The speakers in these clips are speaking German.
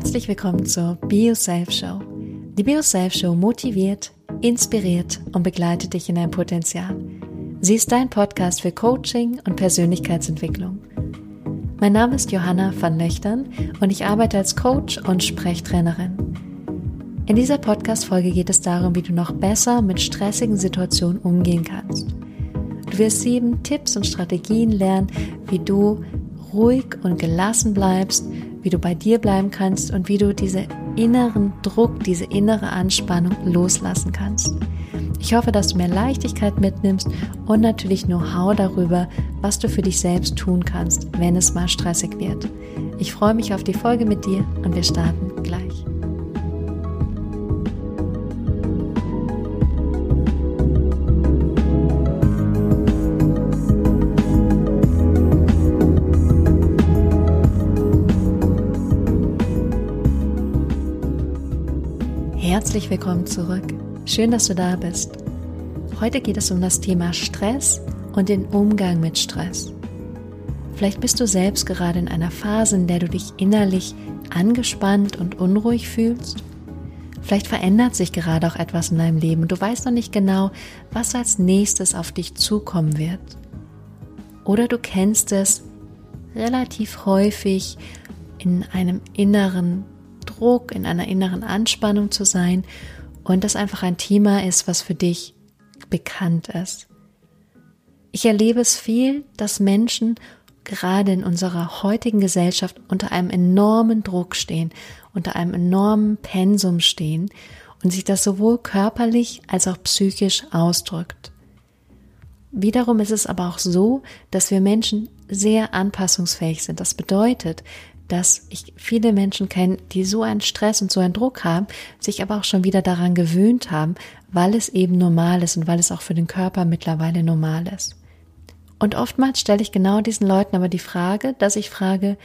Herzlich willkommen zur BioSelf Show. Die BioSelf Show motiviert, inspiriert und begleitet dich in dein Potenzial. Sie ist dein Podcast für Coaching und Persönlichkeitsentwicklung. Mein Name ist Johanna van Löchtern und ich arbeite als Coach und Sprechtrainerin. In dieser Podcast-Folge geht es darum, wie du noch besser mit stressigen Situationen umgehen kannst. Du wirst sieben Tipps und Strategien lernen, wie du ruhig und gelassen bleibst, wie du bei dir bleiben kannst und wie du diese inneren Druck, diese innere Anspannung loslassen kannst. Ich hoffe, dass du mehr Leichtigkeit mitnimmst und natürlich Know-how darüber, was du für dich selbst tun kannst, wenn es mal stressig wird. Ich freue mich auf die Folge mit dir und wir starten gleich. Herzlich willkommen zurück. Schön, dass du da bist. Heute geht es um das Thema Stress und den Umgang mit Stress. Vielleicht bist du selbst gerade in einer Phase, in der du dich innerlich angespannt und unruhig fühlst. Vielleicht verändert sich gerade auch etwas in deinem Leben und du weißt noch nicht genau, was als nächstes auf dich zukommen wird. Oder du kennst es relativ häufig in einem inneren Druck, in einer inneren Anspannung zu sein und das einfach ein Thema ist, was für dich bekannt ist. Ich erlebe es viel, dass Menschen gerade in unserer heutigen Gesellschaft unter einem enormen Druck stehen, unter einem enormen Pensum stehen und sich das sowohl körperlich als auch psychisch ausdrückt. Wiederum ist es aber auch so, dass wir Menschen sehr anpassungsfähig sind. Das bedeutet, dass ich viele Menschen kenne, die so einen Stress und so einen Druck haben, sich aber auch schon wieder daran gewöhnt haben, weil es eben normal ist und weil es auch für den Körper mittlerweile normal ist. Und oftmals stelle ich genau diesen Leuten aber die Frage, dass ich frage,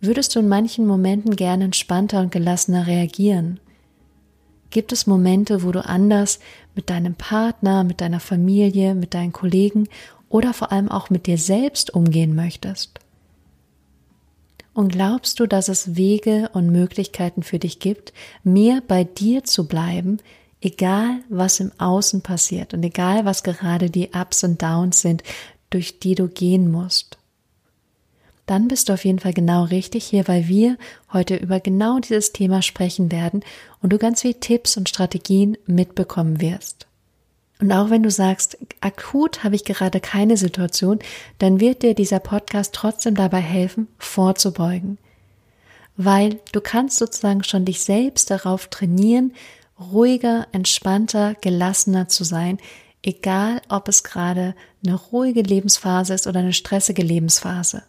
würdest du in manchen Momenten gerne entspannter und gelassener reagieren? Gibt es Momente, wo du anders mit deinem Partner, mit deiner Familie, mit deinen Kollegen oder vor allem auch mit dir selbst umgehen möchtest? Und glaubst du, dass es Wege und Möglichkeiten für dich gibt, mehr bei dir zu bleiben, egal was im Außen passiert und egal was gerade die Ups und Downs sind, durch die du gehen musst? Dann bist du auf jeden Fall genau richtig hier, weil wir heute über genau dieses Thema sprechen werden und du ganz viele Tipps und Strategien mitbekommen wirst. Und auch wenn du sagst, akut habe ich gerade keine Situation, dann wird dir dieser Podcast trotzdem dabei helfen, vorzubeugen. Weil du kannst sozusagen schon dich selbst darauf trainieren, ruhiger, entspannter, gelassener zu sein, egal ob es gerade eine ruhige Lebensphase ist oder eine stressige Lebensphase.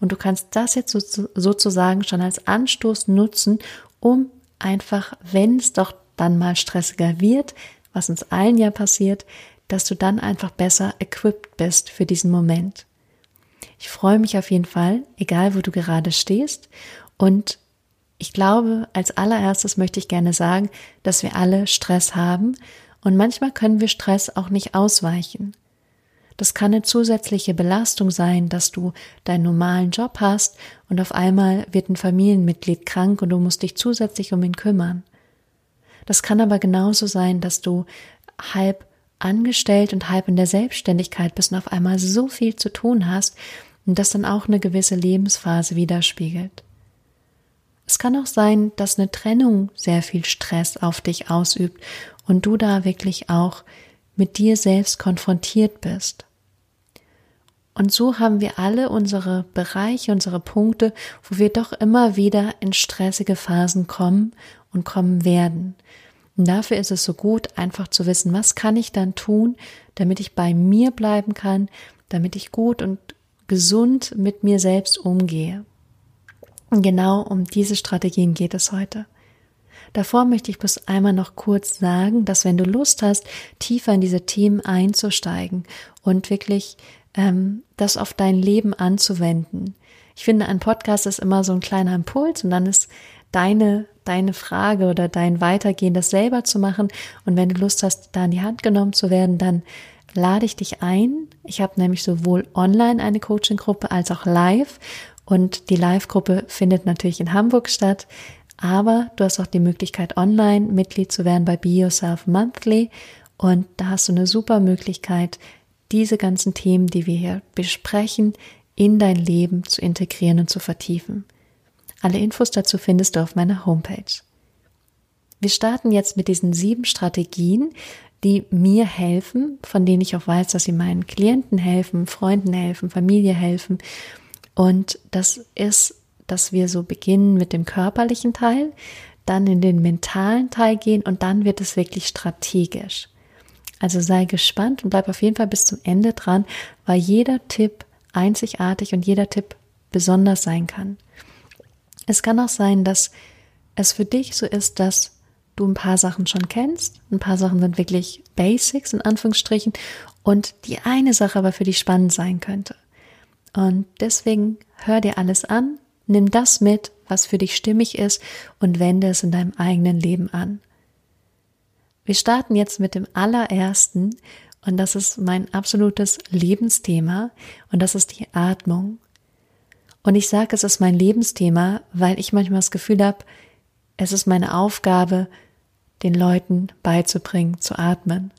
Und du kannst das jetzt sozusagen schon als Anstoß nutzen, um einfach, wenn es doch dann mal stressiger wird, was uns allen ja passiert, dass du dann einfach besser equipped bist für diesen Moment. Ich freue mich auf jeden Fall, egal wo du gerade stehst. Und ich glaube, als allererstes möchte ich gerne sagen, dass wir alle Stress haben und manchmal können wir Stress auch nicht ausweichen. Das kann eine zusätzliche Belastung sein, dass du deinen normalen Job hast und auf einmal wird ein Familienmitglied krank und du musst dich zusätzlich um ihn kümmern. Das kann aber genauso sein, dass du halb angestellt und halb in der Selbstständigkeit bist und auf einmal so viel zu tun hast und das dann auch eine gewisse Lebensphase widerspiegelt. Es kann auch sein, dass eine Trennung sehr viel Stress auf dich ausübt und du da wirklich auch mit dir selbst konfrontiert bist. Und so haben wir alle unsere Bereiche, unsere Punkte, wo wir doch immer wieder in stressige Phasen kommen und kommen werden. Und dafür ist es so gut, einfach zu wissen, was kann ich dann tun, damit ich bei mir bleiben kann, damit ich gut und gesund mit mir selbst umgehe. Und genau um diese Strategien geht es heute. Davor möchte ich bloß einmal noch kurz sagen, dass wenn du Lust hast, tiefer in diese Themen einzusteigen und wirklich ähm, das auf dein Leben anzuwenden. Ich finde, ein Podcast ist immer so ein kleiner Impuls und dann ist deine, deine Frage oder dein Weitergehen, das selber zu machen. Und wenn du Lust hast, da in die Hand genommen zu werden, dann lade ich dich ein. Ich habe nämlich sowohl online eine Coaching-Gruppe als auch live. Und die Live-Gruppe findet natürlich in Hamburg statt. Aber du hast auch die Möglichkeit, online Mitglied zu werden bei Be Yourself Monthly. Und da hast du eine super Möglichkeit, diese ganzen Themen, die wir hier besprechen, in dein Leben zu integrieren und zu vertiefen. Alle Infos dazu findest du auf meiner Homepage. Wir starten jetzt mit diesen sieben Strategien, die mir helfen, von denen ich auch weiß, dass sie meinen Klienten helfen, Freunden helfen, Familie helfen. Und das ist, dass wir so beginnen mit dem körperlichen Teil, dann in den mentalen Teil gehen und dann wird es wirklich strategisch. Also sei gespannt und bleib auf jeden Fall bis zum Ende dran, weil jeder Tipp einzigartig und jeder Tipp besonders sein kann. Es kann auch sein, dass es für dich so ist, dass du ein paar Sachen schon kennst, ein paar Sachen sind wirklich Basics in Anführungsstrichen und die eine Sache aber für dich spannend sein könnte. Und deswegen hör dir alles an, nimm das mit, was für dich stimmig ist und wende es in deinem eigenen Leben an. Wir starten jetzt mit dem allerersten und das ist mein absolutes Lebensthema und das ist die Atmung. Und ich sage, es ist mein Lebensthema, weil ich manchmal das Gefühl habe, es ist meine Aufgabe, den Leuten beizubringen, zu atmen.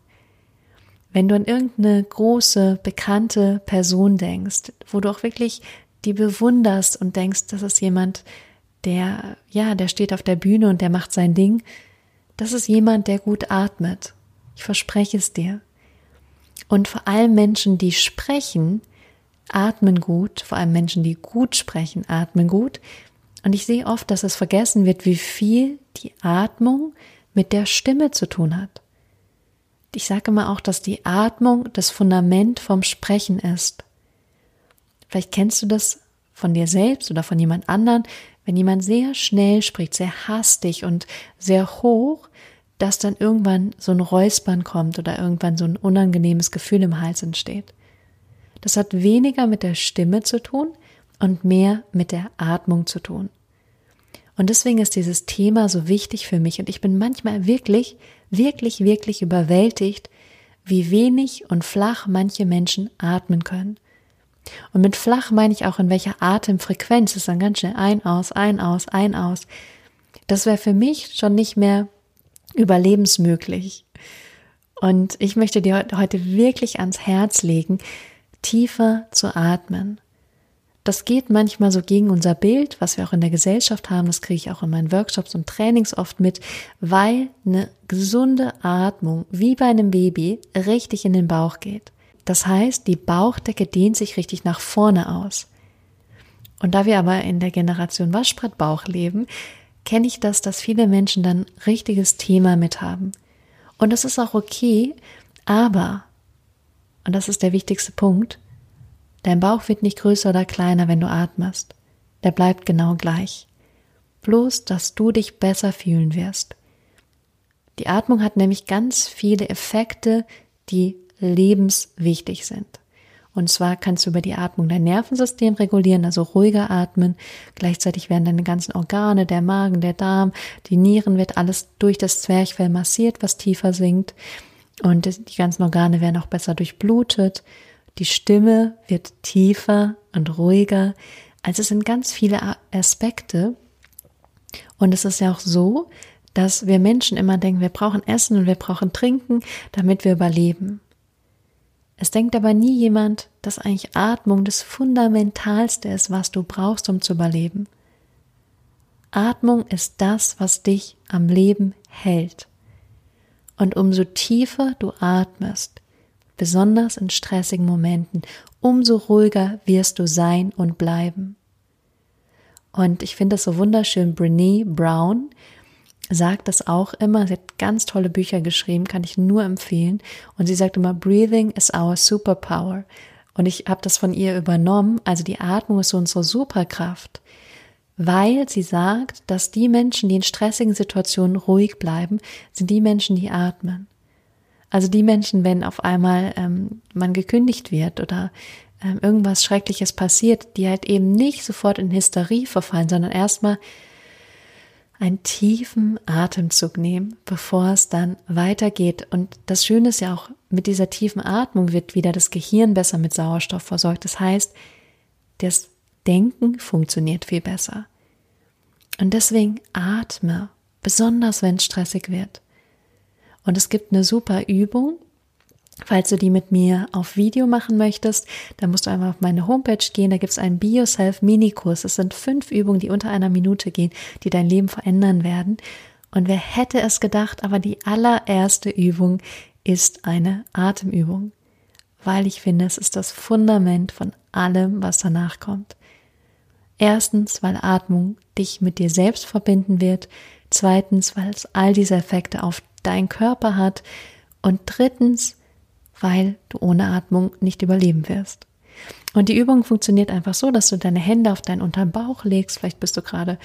Wenn du an irgendeine große, bekannte Person denkst, wo du auch wirklich die bewunderst und denkst, das ist jemand, der, ja, der steht auf der Bühne und der macht sein Ding, das ist jemand, der gut atmet. Ich verspreche es dir. Und vor allem Menschen, die sprechen, atmen gut, vor allem Menschen, die gut sprechen, atmen gut. Und ich sehe oft, dass es vergessen wird, wie viel die Atmung mit der Stimme zu tun hat. Ich sage immer auch, dass die Atmung das Fundament vom Sprechen ist. Vielleicht kennst du das von dir selbst oder von jemand anderen, wenn jemand sehr schnell spricht, sehr hastig und sehr hoch, dass dann irgendwann so ein Räuspern kommt oder irgendwann so ein unangenehmes Gefühl im Hals entsteht. Das hat weniger mit der Stimme zu tun und mehr mit der Atmung zu tun. Und deswegen ist dieses Thema so wichtig für mich und ich bin manchmal wirklich, wirklich, wirklich überwältigt, wie wenig und flach manche Menschen atmen können. Und mit flach meine ich auch in welcher Atemfrequenz. Ist dann ganz schnell ein, aus, ein, aus, ein, aus. Das wäre für mich schon nicht mehr überlebensmöglich. Und ich möchte dir heute wirklich ans Herz legen, tiefer zu atmen. Das geht manchmal so gegen unser Bild, was wir auch in der Gesellschaft haben. Das kriege ich auch in meinen Workshops und Trainings oft mit, weil eine gesunde Atmung wie bei einem Baby richtig in den Bauch geht. Das heißt, die Bauchdecke dehnt sich richtig nach vorne aus. Und da wir aber in der Generation Waschbrettbauch leben, kenne ich das, dass viele Menschen dann richtiges Thema mit haben. Und das ist auch okay, aber, und das ist der wichtigste Punkt, dein Bauch wird nicht größer oder kleiner, wenn du atmest. Der bleibt genau gleich. Bloß, dass du dich besser fühlen wirst. Die Atmung hat nämlich ganz viele Effekte, die lebenswichtig sind. Und zwar kannst du über die Atmung dein Nervensystem regulieren, also ruhiger atmen. Gleichzeitig werden deine ganzen Organe, der Magen, der Darm, die Nieren, wird alles durch das Zwerchfell massiert, was tiefer sinkt. Und die ganzen Organe werden auch besser durchblutet. Die Stimme wird tiefer und ruhiger. Also es sind ganz viele Aspekte. Und es ist ja auch so, dass wir Menschen immer denken, wir brauchen Essen und wir brauchen Trinken, damit wir überleben. Es denkt aber nie jemand, dass eigentlich Atmung das Fundamentalste ist, was du brauchst, um zu überleben. Atmung ist das, was dich am Leben hält. Und umso tiefer du atmest, besonders in stressigen Momenten, umso ruhiger wirst du sein und bleiben. Und ich finde es so wunderschön, Brene Brown sagt das auch immer. Sie hat ganz tolle Bücher geschrieben, kann ich nur empfehlen. Und sie sagt immer, Breathing is our superpower. Und ich habe das von ihr übernommen. Also die Atmung ist unsere Superkraft. Weil sie sagt, dass die Menschen, die in stressigen Situationen ruhig bleiben, sind die Menschen, die atmen. Also die Menschen, wenn auf einmal ähm, man gekündigt wird oder ähm, irgendwas Schreckliches passiert, die halt eben nicht sofort in Hysterie verfallen, sondern erstmal einen tiefen Atemzug nehmen, bevor es dann weitergeht. Und das Schöne ist ja auch, mit dieser tiefen Atmung wird wieder das Gehirn besser mit Sauerstoff versorgt. Das heißt, das Denken funktioniert viel besser. Und deswegen atme, besonders wenn es stressig wird. Und es gibt eine super Übung, Falls du die mit mir auf Video machen möchtest, dann musst du einmal auf meine Homepage gehen. Da gibt es einen BioSelf Minikurs. Es sind fünf Übungen, die unter einer Minute gehen, die dein Leben verändern werden. Und wer hätte es gedacht, aber die allererste Übung ist eine Atemübung, weil ich finde, es ist das Fundament von allem, was danach kommt. Erstens, weil Atmung dich mit dir selbst verbinden wird. Zweitens, weil es all diese Effekte auf deinen Körper hat. Und drittens, weil du ohne Atmung nicht überleben wirst. Und die Übung funktioniert einfach so, dass du deine Hände auf deinen unteren Bauch legst. Vielleicht bist du gerade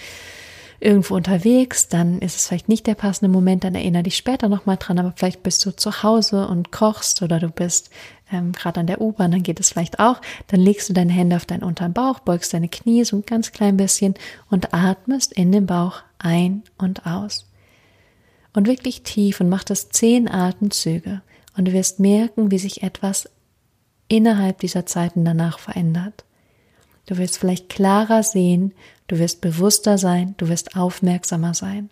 irgendwo unterwegs, dann ist es vielleicht nicht der passende Moment, dann erinnere dich später nochmal dran, aber vielleicht bist du zu Hause und kochst oder du bist ähm, gerade an der U-Bahn, dann geht es vielleicht auch. Dann legst du deine Hände auf deinen unteren Bauch, beugst deine Knie so ein ganz klein bisschen und atmest in den Bauch ein und aus. Und wirklich tief und mach das zehn Atemzüge. Und du wirst merken, wie sich etwas innerhalb dieser Zeiten danach verändert. Du wirst vielleicht klarer sehen, du wirst bewusster sein, du wirst aufmerksamer sein.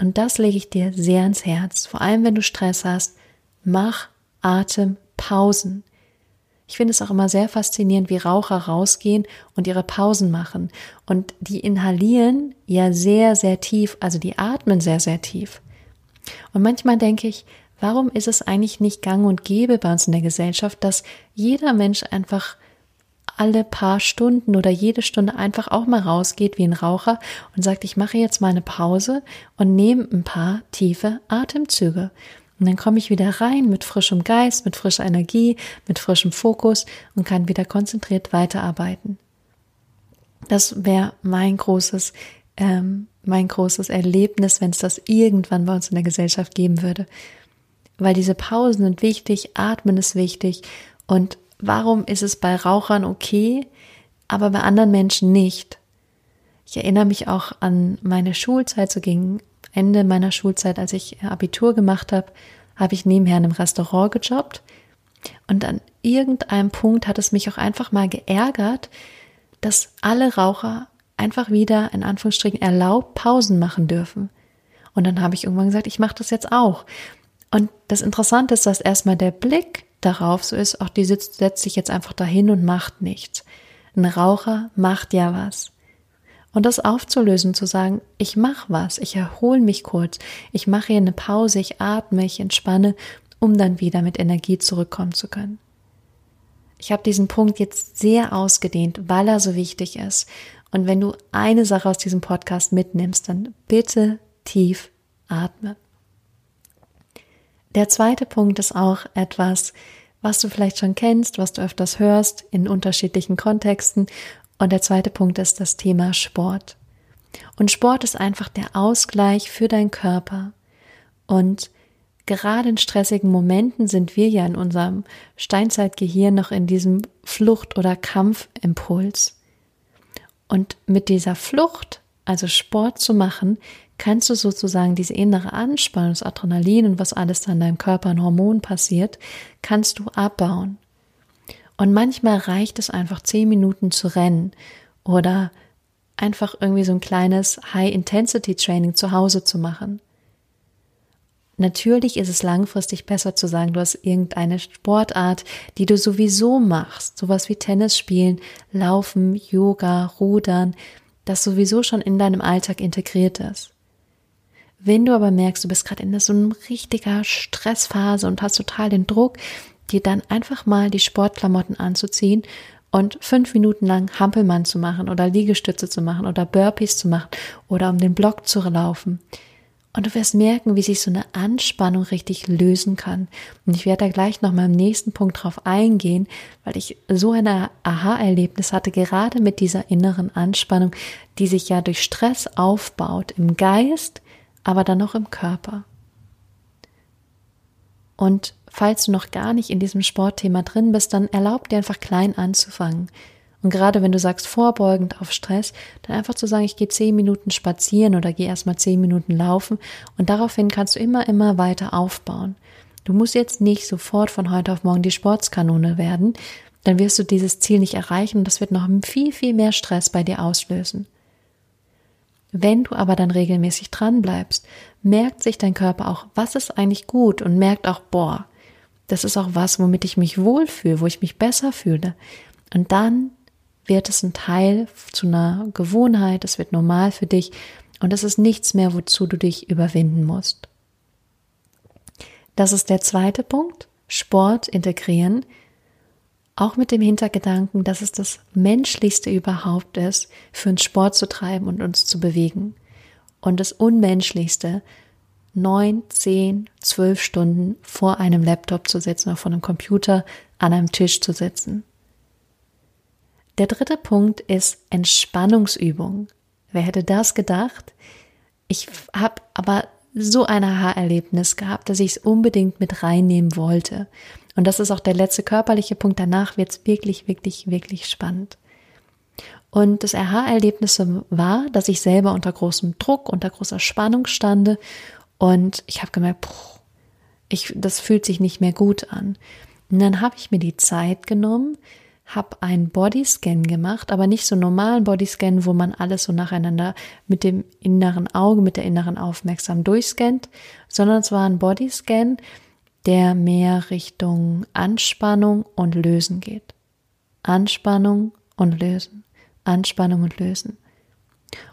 Und das lege ich dir sehr ans Herz, vor allem wenn du Stress hast, mach Atempausen. Ich finde es auch immer sehr faszinierend, wie Raucher rausgehen und ihre Pausen machen. Und die inhalieren ja sehr, sehr tief, also die atmen sehr, sehr tief. Und manchmal denke ich, warum ist es eigentlich nicht gang und gäbe bei uns in der Gesellschaft, dass jeder Mensch einfach alle paar Stunden oder jede Stunde einfach auch mal rausgeht wie ein Raucher und sagt, ich mache jetzt mal eine Pause und nehme ein paar tiefe Atemzüge. Und dann komme ich wieder rein mit frischem Geist, mit frischer Energie, mit frischem Fokus und kann wieder konzentriert weiterarbeiten. Das wäre mein großes, ähm, mein großes Erlebnis, wenn es das irgendwann bei uns in der Gesellschaft geben würde weil diese Pausen sind wichtig, Atmen ist wichtig. Und warum ist es bei Rauchern okay, aber bei anderen Menschen nicht? Ich erinnere mich auch an meine Schulzeit, so gegen Ende meiner Schulzeit, als ich Abitur gemacht habe, habe ich nebenher in einem Restaurant gejobbt. Und an irgendeinem Punkt hat es mich auch einfach mal geärgert, dass alle Raucher einfach wieder in Anführungsstrichen erlaubt Pausen machen dürfen. Und dann habe ich irgendwann gesagt, ich mache das jetzt auch. Und das Interessante ist, dass erstmal der Blick darauf so ist, auch die sitzt, setzt sich jetzt einfach dahin und macht nichts. Ein Raucher macht ja was. Und das aufzulösen, zu sagen, ich mache was, ich erhole mich kurz, ich mache hier eine Pause, ich atme, ich entspanne, um dann wieder mit Energie zurückkommen zu können. Ich habe diesen Punkt jetzt sehr ausgedehnt, weil er so wichtig ist. Und wenn du eine Sache aus diesem Podcast mitnimmst, dann bitte tief atme. Der zweite Punkt ist auch etwas, was du vielleicht schon kennst, was du öfters hörst in unterschiedlichen Kontexten. Und der zweite Punkt ist das Thema Sport. Und Sport ist einfach der Ausgleich für deinen Körper. Und gerade in stressigen Momenten sind wir ja in unserem Steinzeitgehirn noch in diesem Flucht- oder Kampfimpuls. Und mit dieser Flucht, also Sport zu machen, kannst du sozusagen diese innere Anspannung, das Adrenalin und was alles da in deinem Körper an Hormonen passiert, kannst du abbauen. Und manchmal reicht es einfach zehn Minuten zu rennen oder einfach irgendwie so ein kleines High-Intensity-Training zu Hause zu machen. Natürlich ist es langfristig besser zu sagen, du hast irgendeine Sportart, die du sowieso machst, sowas wie Tennis spielen, Laufen, Yoga, Rudern, das sowieso schon in deinem Alltag integriert ist. Wenn du aber merkst, du bist gerade in so einer richtiger Stressphase und hast total den Druck, dir dann einfach mal die Sportklamotten anzuziehen und fünf Minuten lang Hampelmann zu machen oder Liegestütze zu machen oder Burpees zu machen oder um den Block zu laufen. Und du wirst merken, wie sich so eine Anspannung richtig lösen kann. Und ich werde da gleich noch mal im nächsten Punkt drauf eingehen, weil ich so ein Aha-Erlebnis hatte, gerade mit dieser inneren Anspannung, die sich ja durch Stress aufbaut im Geist, aber dann noch im Körper. Und falls du noch gar nicht in diesem Sportthema drin bist, dann erlaub dir einfach klein anzufangen. Und gerade wenn du sagst, vorbeugend auf Stress, dann einfach zu sagen, ich gehe zehn Minuten spazieren oder gehe erstmal zehn Minuten laufen und daraufhin kannst du immer, immer weiter aufbauen. Du musst jetzt nicht sofort von heute auf morgen die Sportskanone werden, dann wirst du dieses Ziel nicht erreichen und das wird noch viel, viel mehr Stress bei dir auslösen. Wenn du aber dann regelmäßig dran bleibst, merkt sich dein Körper auch, was ist eigentlich gut und merkt auch, boah, das ist auch was, womit ich mich wohlfühle, wo ich mich besser fühle. Und dann wird es ein Teil zu einer Gewohnheit, es wird normal für dich und es ist nichts mehr, wozu du dich überwinden musst. Das ist der zweite Punkt. Sport integrieren. Auch mit dem Hintergedanken, dass es das Menschlichste überhaupt ist, für uns Sport zu treiben und uns zu bewegen. Und das Unmenschlichste, neun, zehn, zwölf Stunden vor einem Laptop zu sitzen oder vor einem Computer an einem Tisch zu sitzen. Der dritte Punkt ist Entspannungsübung. Wer hätte das gedacht? Ich habe aber so ein Aha-Erlebnis gehabt, dass ich es unbedingt mit reinnehmen wollte. Und das ist auch der letzte körperliche Punkt. Danach wird es wirklich, wirklich, wirklich spannend. Und das Aha-Erlebnis war, dass ich selber unter großem Druck, unter großer Spannung stande und ich habe gemerkt, puh, ich, das fühlt sich nicht mehr gut an. Und dann habe ich mir die Zeit genommen, habe einen Bodyscan gemacht, aber nicht so normalen Bodyscan, wo man alles so nacheinander mit dem inneren Auge, mit der inneren Aufmerksam durchscannt, sondern es war ein Bodyscan, der mehr Richtung Anspannung und Lösen geht. Anspannung und Lösen. Anspannung und Lösen.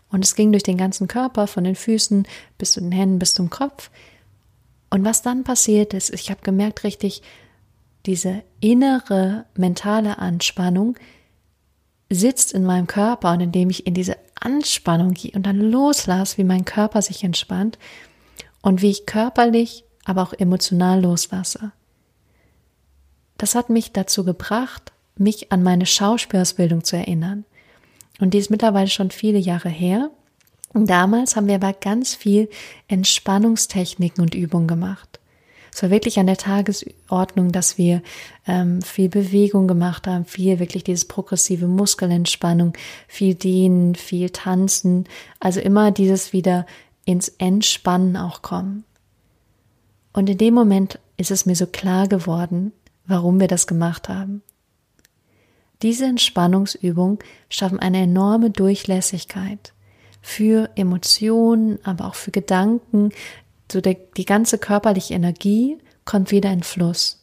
Und es ging durch den ganzen Körper, von den Füßen bis zu den Händen bis zum Kopf. Und was dann passiert ist, ich habe gemerkt richtig, diese innere mentale Anspannung sitzt in meinem Körper und indem ich in diese Anspannung gehe und dann loslasse, wie mein Körper sich entspannt und wie ich körperlich, aber auch emotional loslasse. Das hat mich dazu gebracht, mich an meine Schauspielausbildung zu erinnern. Und die ist mittlerweile schon viele Jahre her. Und damals haben wir aber ganz viel Entspannungstechniken und Übungen gemacht. Es war wirklich an der Tagesordnung, dass wir ähm, viel Bewegung gemacht haben, viel wirklich dieses progressive Muskelentspannung, viel Dehnen, viel Tanzen, also immer dieses wieder ins Entspannen auch kommen. Und in dem Moment ist es mir so klar geworden, warum wir das gemacht haben. Diese Entspannungsübungen schaffen eine enorme Durchlässigkeit für Emotionen, aber auch für Gedanken, so der, die ganze körperliche Energie kommt wieder in Fluss.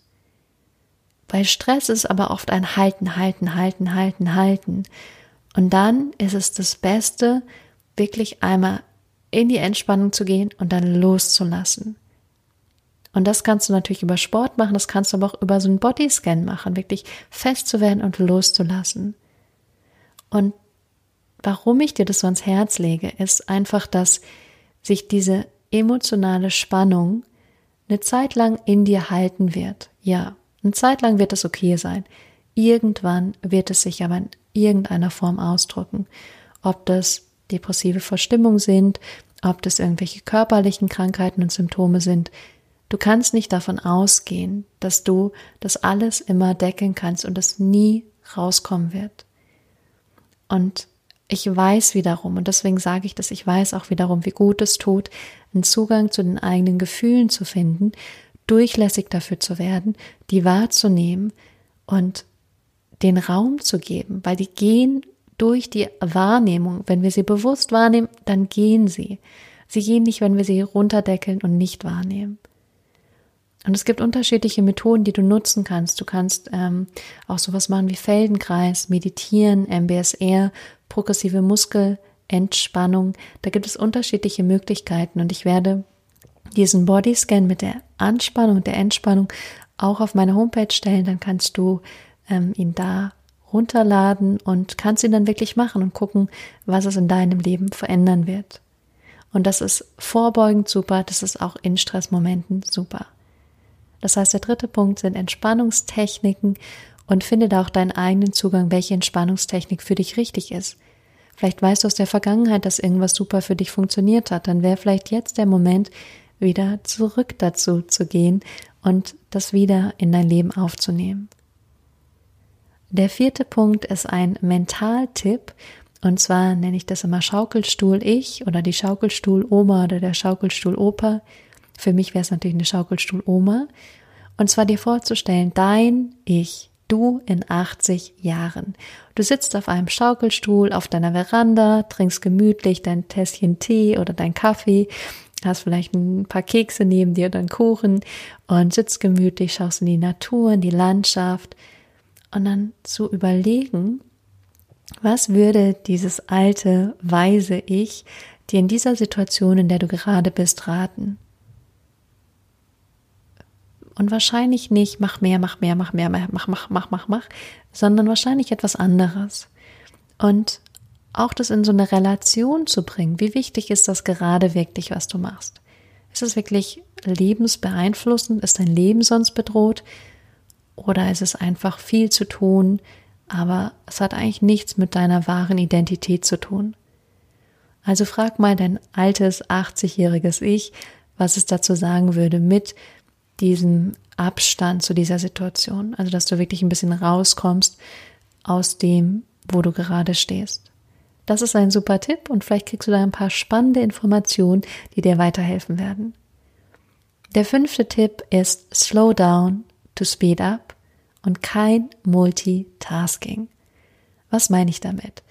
Bei Stress ist aber oft ein Halten, Halten, Halten, Halten, Halten. Und dann ist es das Beste, wirklich einmal in die Entspannung zu gehen und dann loszulassen. Und das kannst du natürlich über Sport machen, das kannst du aber auch über so einen Bodyscan machen, wirklich fest zu werden und loszulassen. Und warum ich dir das so ans Herz lege, ist einfach, dass sich diese emotionale Spannung eine Zeit lang in dir halten wird. Ja, eine Zeit lang wird es okay sein. Irgendwann wird es sich aber in irgendeiner Form ausdrücken. Ob das depressive Verstimmung sind, ob das irgendwelche körperlichen Krankheiten und Symptome sind. Du kannst nicht davon ausgehen, dass du das alles immer decken kannst und es nie rauskommen wird. Und ich weiß wiederum, und deswegen sage ich das, ich weiß auch wiederum, wie gut es tut, einen Zugang zu den eigenen Gefühlen zu finden, durchlässig dafür zu werden, die wahrzunehmen und den Raum zu geben, weil die gehen durch die Wahrnehmung. Wenn wir sie bewusst wahrnehmen, dann gehen sie. Sie gehen nicht, wenn wir sie runterdeckeln und nicht wahrnehmen. Und es gibt unterschiedliche Methoden, die du nutzen kannst. Du kannst ähm, auch sowas machen wie Feldenkreis, meditieren, MBSR, progressive Muskelentspannung. Da gibt es unterschiedliche Möglichkeiten und ich werde diesen Bodyscan mit der Anspannung und der Entspannung auch auf meine Homepage stellen. Dann kannst du ähm, ihn da runterladen und kannst ihn dann wirklich machen und gucken, was es in deinem Leben verändern wird. Und das ist vorbeugend super, das ist auch in Stressmomenten super. Das heißt, der dritte Punkt sind Entspannungstechniken und finde da auch deinen eigenen Zugang, welche Entspannungstechnik für dich richtig ist. Vielleicht weißt du aus der Vergangenheit, dass irgendwas super für dich funktioniert hat, dann wäre vielleicht jetzt der Moment, wieder zurück dazu zu gehen und das wieder in dein Leben aufzunehmen. Der vierte Punkt ist ein Mentaltipp und zwar nenne ich das immer Schaukelstuhl ich oder die Schaukelstuhl Oma oder der Schaukelstuhl Opa. Für mich wäre es natürlich eine Schaukelstuhl Oma. Und zwar dir vorzustellen, dein Ich, Du in 80 Jahren. Du sitzt auf einem Schaukelstuhl auf deiner Veranda, trinkst gemütlich dein Tässchen Tee oder dein Kaffee, hast vielleicht ein paar Kekse neben dir oder einen Kuchen und sitzt gemütlich, schaust in die Natur, in die Landschaft und dann zu überlegen, was würde dieses alte, weise Ich dir in dieser Situation, in der du gerade bist, raten? Und wahrscheinlich nicht, mach mehr, mach mehr, mach mehr, mach, mach, mach, mach, mach, sondern wahrscheinlich etwas anderes. Und auch das in so eine Relation zu bringen. Wie wichtig ist das gerade wirklich, was du machst? Ist es wirklich lebensbeeinflussend? Ist dein Leben sonst bedroht? Oder ist es einfach viel zu tun, aber es hat eigentlich nichts mit deiner wahren Identität zu tun? Also frag mal dein altes 80-jähriges Ich, was es dazu sagen würde mit diesem Abstand zu dieser Situation. Also, dass du wirklich ein bisschen rauskommst aus dem, wo du gerade stehst. Das ist ein super Tipp und vielleicht kriegst du da ein paar spannende Informationen, die dir weiterhelfen werden. Der fünfte Tipp ist Slow down to speed up und kein Multitasking. Was meine ich damit?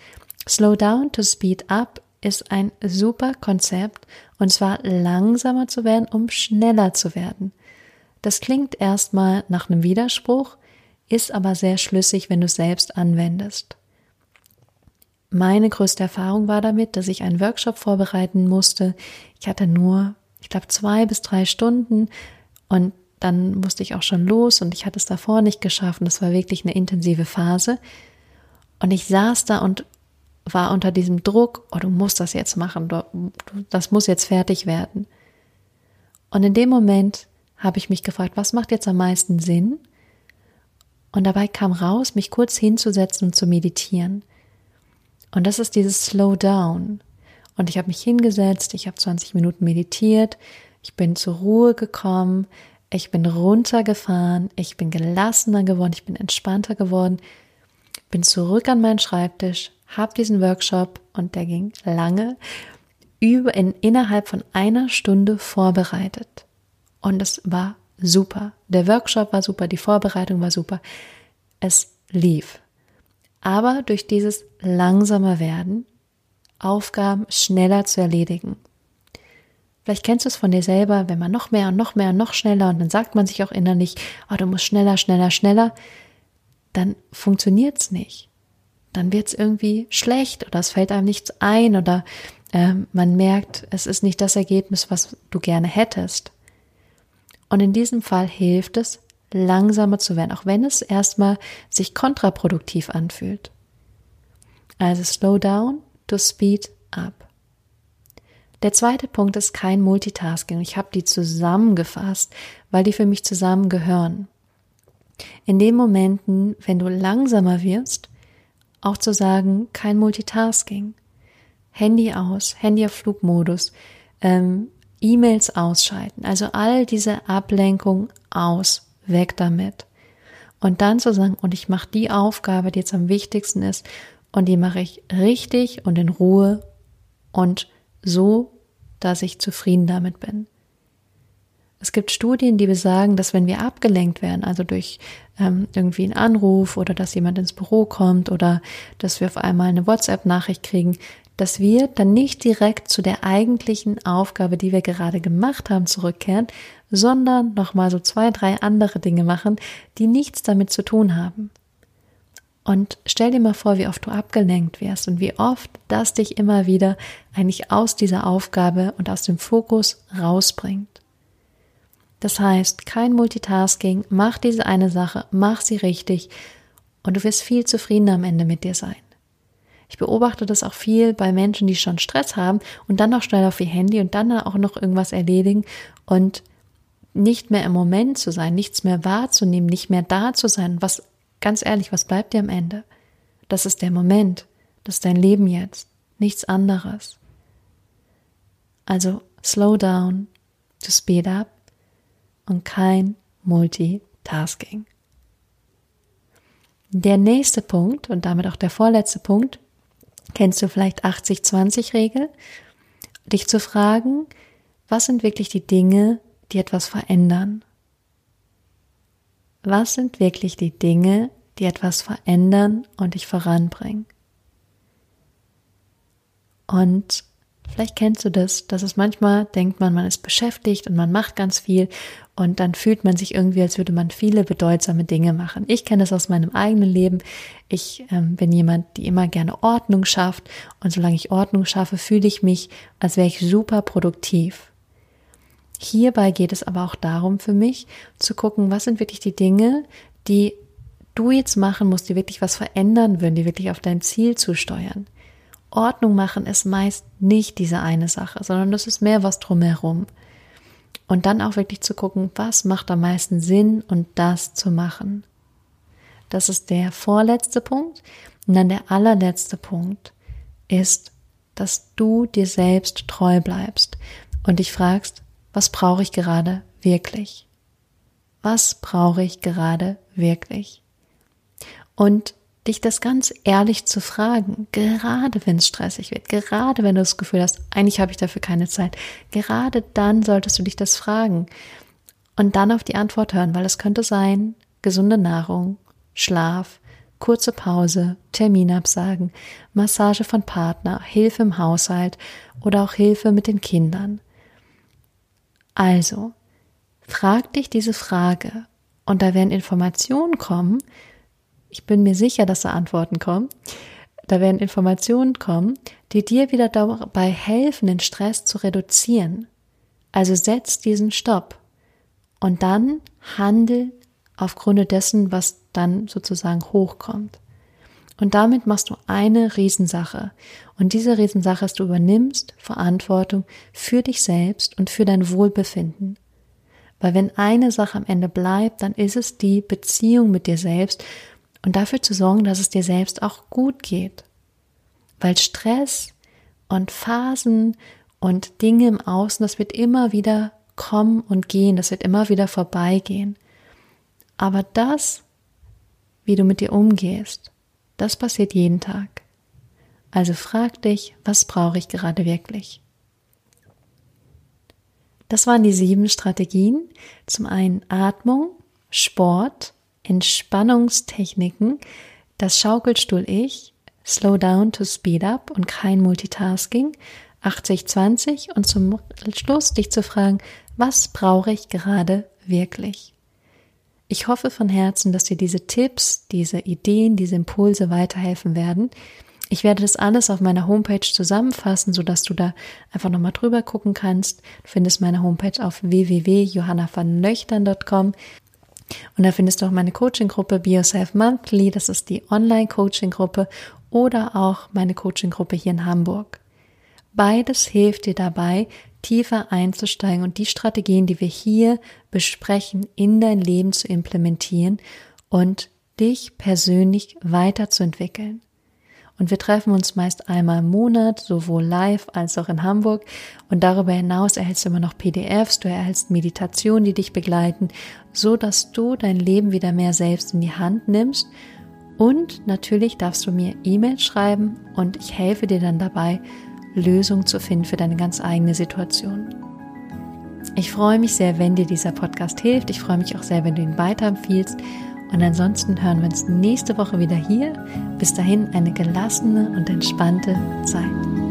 Slow down to speed up ist ein super Konzept und zwar langsamer zu werden, um schneller zu werden. Das klingt erstmal nach einem Widerspruch, ist aber sehr schlüssig, wenn du es selbst anwendest. Meine größte Erfahrung war damit, dass ich einen Workshop vorbereiten musste. Ich hatte nur, ich glaube, zwei bis drei Stunden und dann musste ich auch schon los und ich hatte es davor nicht geschafft. Das war wirklich eine intensive Phase. Und ich saß da und war unter diesem Druck, oh, du musst das jetzt machen, du, das muss jetzt fertig werden. Und in dem Moment habe ich mich gefragt, was macht jetzt am meisten Sinn? Und dabei kam raus, mich kurz hinzusetzen und zu meditieren. Und das ist dieses Slow Down. Und ich habe mich hingesetzt, ich habe 20 Minuten meditiert, ich bin zur Ruhe gekommen, ich bin runtergefahren, ich bin gelassener geworden, ich bin entspannter geworden, bin zurück an meinen Schreibtisch, habe diesen Workshop und der ging lange über in, innerhalb von einer Stunde vorbereitet. Und es war super. Der Workshop war super, die Vorbereitung war super. Es lief. Aber durch dieses langsamer werden, Aufgaben schneller zu erledigen. Vielleicht kennst du es von dir selber, wenn man noch mehr und noch mehr und noch schneller und dann sagt man sich auch innerlich, oh, du musst schneller, schneller, schneller, dann funktioniert es nicht. Dann wird es irgendwie schlecht oder es fällt einem nichts ein oder äh, man merkt, es ist nicht das Ergebnis, was du gerne hättest. Und in diesem Fall hilft es, langsamer zu werden, auch wenn es erstmal sich kontraproduktiv anfühlt. Also slow down to speed up. Der zweite Punkt ist kein Multitasking. Ich habe die zusammengefasst, weil die für mich zusammengehören. In den Momenten, wenn du langsamer wirst, auch zu sagen, kein Multitasking. Handy aus, Handy auf Flugmodus, ähm, E-Mails ausschalten, also all diese Ablenkung aus, weg damit. Und dann zu sagen, und ich mache die Aufgabe, die jetzt am wichtigsten ist, und die mache ich richtig und in Ruhe und so, dass ich zufrieden damit bin. Es gibt Studien, die besagen, dass wenn wir abgelenkt werden, also durch ähm, irgendwie einen Anruf oder dass jemand ins Büro kommt oder dass wir auf einmal eine WhatsApp-Nachricht kriegen, dass wir dann nicht direkt zu der eigentlichen Aufgabe, die wir gerade gemacht haben, zurückkehren, sondern nochmal so zwei, drei andere Dinge machen, die nichts damit zu tun haben. Und stell dir mal vor, wie oft du abgelenkt wirst und wie oft das dich immer wieder eigentlich aus dieser Aufgabe und aus dem Fokus rausbringt. Das heißt, kein Multitasking, mach diese eine Sache, mach sie richtig und du wirst viel zufriedener am Ende mit dir sein. Ich beobachte das auch viel bei Menschen, die schon Stress haben und dann noch schnell auf ihr Handy und dann auch noch irgendwas erledigen und nicht mehr im Moment zu sein, nichts mehr wahrzunehmen, nicht mehr da zu sein. Was, ganz ehrlich, was bleibt dir am Ende? Das ist der Moment. Das ist dein Leben jetzt. Nichts anderes. Also slow down to speed up und kein Multitasking. Der nächste Punkt und damit auch der vorletzte Punkt Kennst du vielleicht 80-20-Regel? Dich zu fragen, was sind wirklich die Dinge, die etwas verändern? Was sind wirklich die Dinge, die etwas verändern und dich voranbringen. Und vielleicht kennst du das, dass es manchmal denkt man, man ist beschäftigt und man macht ganz viel und dann fühlt man sich irgendwie, als würde man viele bedeutsame Dinge machen. Ich kenne das aus meinem eigenen Leben. Ich ähm, bin jemand, die immer gerne Ordnung schafft und solange ich Ordnung schaffe, fühle ich mich, als wäre ich super produktiv. Hierbei geht es aber auch darum für mich zu gucken, was sind wirklich die Dinge, die du jetzt machen musst, die wirklich was verändern würden, die wirklich auf dein Ziel zusteuern. Ordnung machen ist meist nicht diese eine Sache, sondern das ist mehr was drumherum. Und dann auch wirklich zu gucken, was macht am meisten Sinn und das zu machen. Das ist der vorletzte Punkt. Und dann der allerletzte Punkt ist, dass du dir selbst treu bleibst und dich fragst, was brauche ich gerade wirklich? Was brauche ich gerade wirklich? Und dich das ganz ehrlich zu fragen, gerade wenn es stressig wird, gerade wenn du das Gefühl hast, eigentlich habe ich dafür keine Zeit, gerade dann solltest du dich das fragen und dann auf die Antwort hören, weil es könnte sein, gesunde Nahrung, Schlaf, kurze Pause, Terminabsagen, Massage von Partner, Hilfe im Haushalt oder auch Hilfe mit den Kindern. Also, frag dich diese Frage und da werden Informationen kommen, ich bin mir sicher, dass da Antworten kommen. Da werden Informationen kommen, die dir wieder dabei helfen, den Stress zu reduzieren. Also setz diesen Stopp und dann handel aufgrund dessen, was dann sozusagen hochkommt. Und damit machst du eine Riesensache. Und diese Riesensache ist, du übernimmst Verantwortung für dich selbst und für dein Wohlbefinden. Weil wenn eine Sache am Ende bleibt, dann ist es die Beziehung mit dir selbst und dafür zu sorgen, dass es dir selbst auch gut geht. Weil Stress und Phasen und Dinge im Außen, das wird immer wieder kommen und gehen, das wird immer wieder vorbeigehen. Aber das, wie du mit dir umgehst, das passiert jeden Tag. Also frag dich, was brauche ich gerade wirklich? Das waren die sieben Strategien. Zum einen Atmung, Sport, Entspannungstechniken, das Schaukelstuhl-Ich, Slow Down to Speed Up und kein Multitasking, 80-20 und zum Schluss dich zu fragen, was brauche ich gerade wirklich? Ich hoffe von Herzen, dass dir diese Tipps, diese Ideen, diese Impulse weiterhelfen werden. Ich werde das alles auf meiner Homepage zusammenfassen, sodass du da einfach nochmal drüber gucken kannst. Du findest meine Homepage auf www.johannavernöchtern.com. Und da findest du auch meine Coaching-Gruppe Be Yourself Monthly, das ist die Online-Coaching-Gruppe oder auch meine Coaching-Gruppe hier in Hamburg. Beides hilft dir dabei, tiefer einzusteigen und die Strategien, die wir hier besprechen, in dein Leben zu implementieren und dich persönlich weiterzuentwickeln. Und wir treffen uns meist einmal im Monat, sowohl live als auch in Hamburg. Und darüber hinaus erhältst du immer noch PDFs, du erhältst Meditationen, die dich begleiten, so dass du dein Leben wieder mehr selbst in die Hand nimmst. Und natürlich darfst du mir E-Mails schreiben und ich helfe dir dann dabei, Lösungen zu finden für deine ganz eigene Situation. Ich freue mich sehr, wenn dir dieser Podcast hilft. Ich freue mich auch sehr, wenn du ihn weiterempfiehlst. Und ansonsten hören wir uns nächste Woche wieder hier. Bis dahin eine gelassene und entspannte Zeit.